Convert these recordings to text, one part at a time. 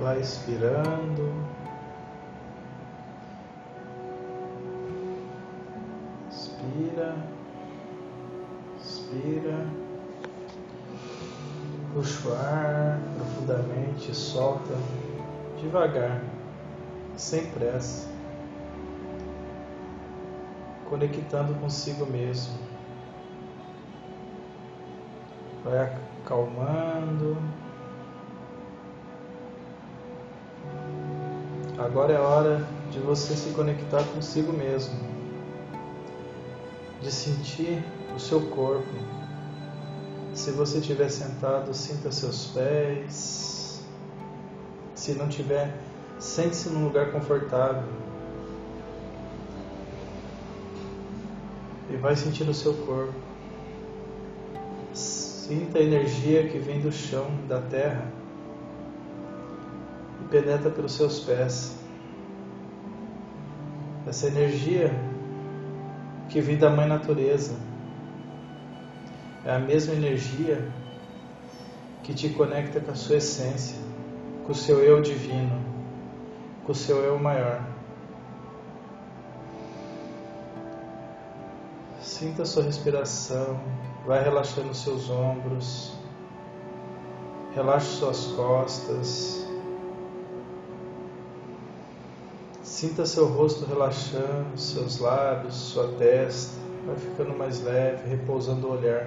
Vai expirando. Inspira. Inspira. Puxa o ar profundamente, solta devagar, sem pressa, conectando consigo mesmo. Vai acalmando. Agora é hora de você se conectar consigo mesmo, de sentir o seu corpo. Se você estiver sentado, sinta seus pés. Se não tiver, sente-se num lugar confortável. E vai sentindo o seu corpo. Sinta a energia que vem do chão, da terra penetra pelos seus pés. Essa energia que vem da Mãe Natureza é a mesma energia que te conecta com a sua essência, com o seu eu divino, com o seu eu maior. Sinta a sua respiração, vai relaxando seus ombros, relaxe suas costas. Sinta seu rosto relaxando, seus lábios, sua testa, vai ficando mais leve, repousando o olhar.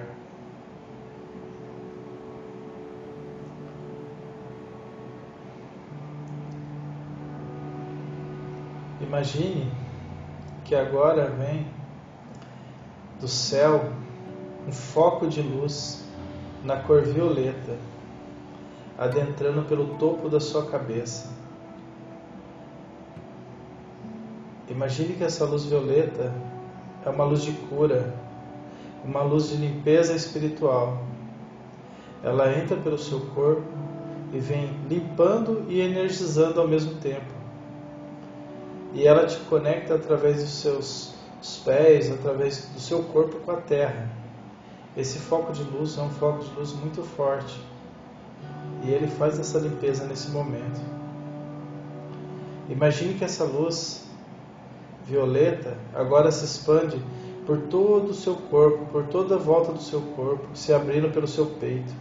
Imagine que agora vem do céu um foco de luz na cor violeta, adentrando pelo topo da sua cabeça Imagine que essa luz violeta é uma luz de cura, uma luz de limpeza espiritual. Ela entra pelo seu corpo e vem limpando e energizando ao mesmo tempo. E ela te conecta através dos seus pés, através do seu corpo com a terra. Esse foco de luz é um foco de luz muito forte. E ele faz essa limpeza nesse momento. Imagine que essa luz violeta agora se expande por todo o seu corpo, por toda a volta do seu corpo, se abrindo pelo seu peito.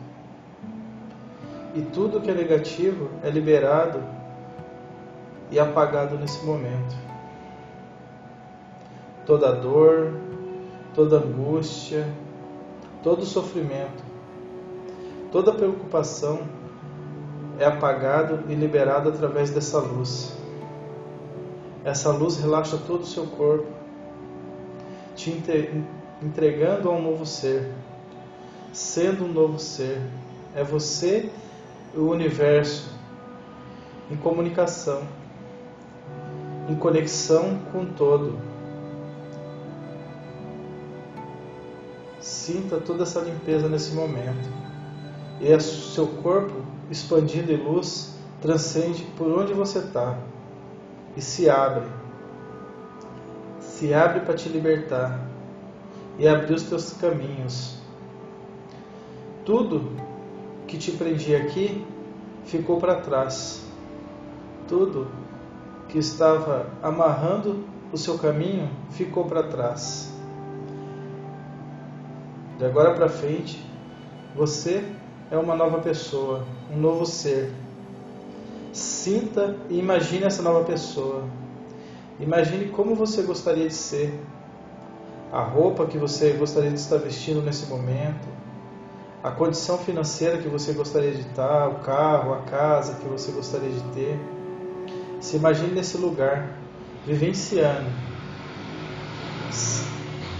E tudo que é negativo é liberado e apagado nesse momento. Toda dor, toda angústia, todo sofrimento, toda preocupação é apagado e liberado através dessa luz. Essa luz relaxa todo o seu corpo, te entregando a um novo ser, sendo um novo ser. É você e o universo em comunicação, em conexão com todo. Sinta toda essa limpeza nesse momento. E o seu corpo expandindo em luz transcende por onde você está e se abre. Se abre para te libertar e abrir os teus caminhos. Tudo que te prendia aqui ficou para trás. Tudo que estava amarrando o seu caminho ficou para trás. De agora para frente, você é uma nova pessoa, um novo ser Sinta e imagine essa nova pessoa. Imagine como você gostaria de ser, a roupa que você gostaria de estar vestindo nesse momento, a condição financeira que você gostaria de estar, o carro, a casa que você gostaria de ter. Se imagine nesse lugar, vivenciando.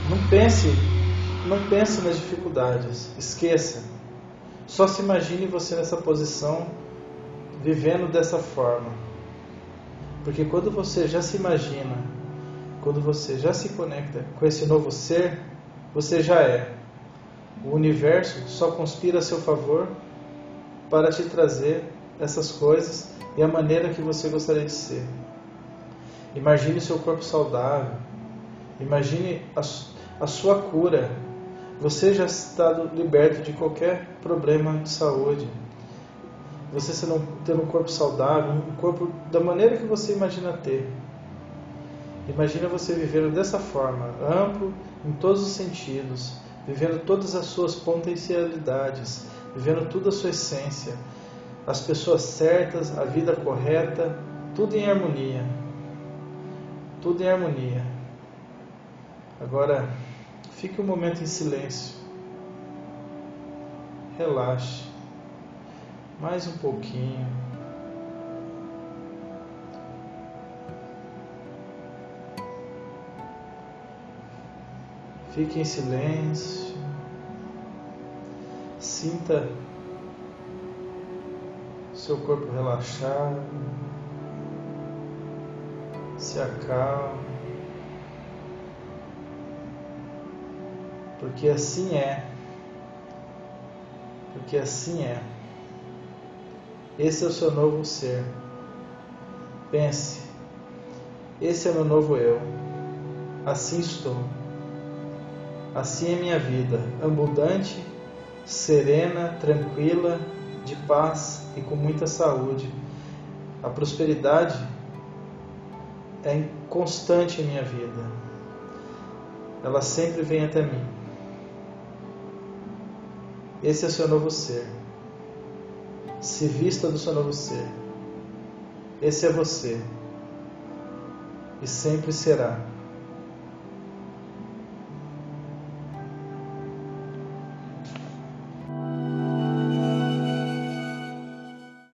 Não pense, não pense nas dificuldades, esqueça. Só se imagine você nessa posição vivendo dessa forma. Porque quando você já se imagina, quando você já se conecta com esse novo ser, você já é. O universo só conspira a seu favor para te trazer essas coisas e a maneira que você gostaria de ser. Imagine seu corpo saudável. Imagine a, a sua cura. Você já está liberto de qualquer problema de saúde você sendo, tendo um corpo saudável, um corpo da maneira que você imagina ter. Imagina você vivendo dessa forma, amplo em todos os sentidos, vivendo todas as suas potencialidades, vivendo toda a sua essência, as pessoas certas, a vida correta, tudo em harmonia. Tudo em harmonia. Agora, fique um momento em silêncio. Relaxe. Mais um pouquinho. Fique em silêncio. Sinta seu corpo relaxado. Se acalme. Porque assim é. Porque assim é. Esse é o seu novo ser. Pense. Esse é o meu novo eu. Assim estou. Assim é minha vida, abundante, serena, tranquila, de paz e com muita saúde. A prosperidade é constante em minha vida. Ela sempre vem até mim. Esse é o seu novo ser. Se vista do seu novo ser. Esse é você. E sempre será.